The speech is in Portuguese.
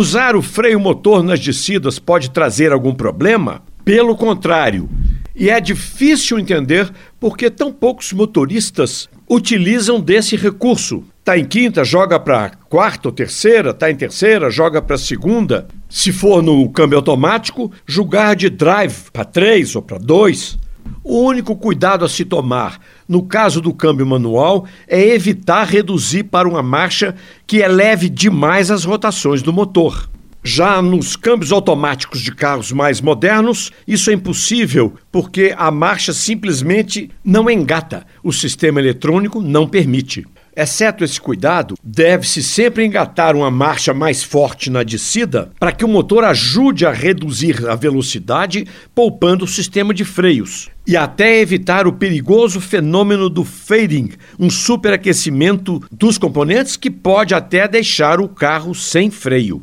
Usar o freio motor nas descidas pode trazer algum problema? Pelo contrário. E é difícil entender por que tão poucos motoristas utilizam desse recurso. Tá em quinta, joga para quarta ou terceira, tá em terceira, joga para segunda. Se for no câmbio automático, julgar de drive para três ou para dois. O único cuidado a se tomar no caso do câmbio manual é evitar reduzir para uma marcha que eleve demais as rotações do motor. Já nos câmbios automáticos de carros mais modernos, isso é impossível porque a marcha simplesmente não engata, o sistema eletrônico não permite. Exceto esse cuidado, deve-se sempre engatar uma marcha mais forte na descida para que o motor ajude a reduzir a velocidade, poupando o sistema de freios. E até evitar o perigoso fenômeno do fading, um superaquecimento dos componentes que pode até deixar o carro sem freio.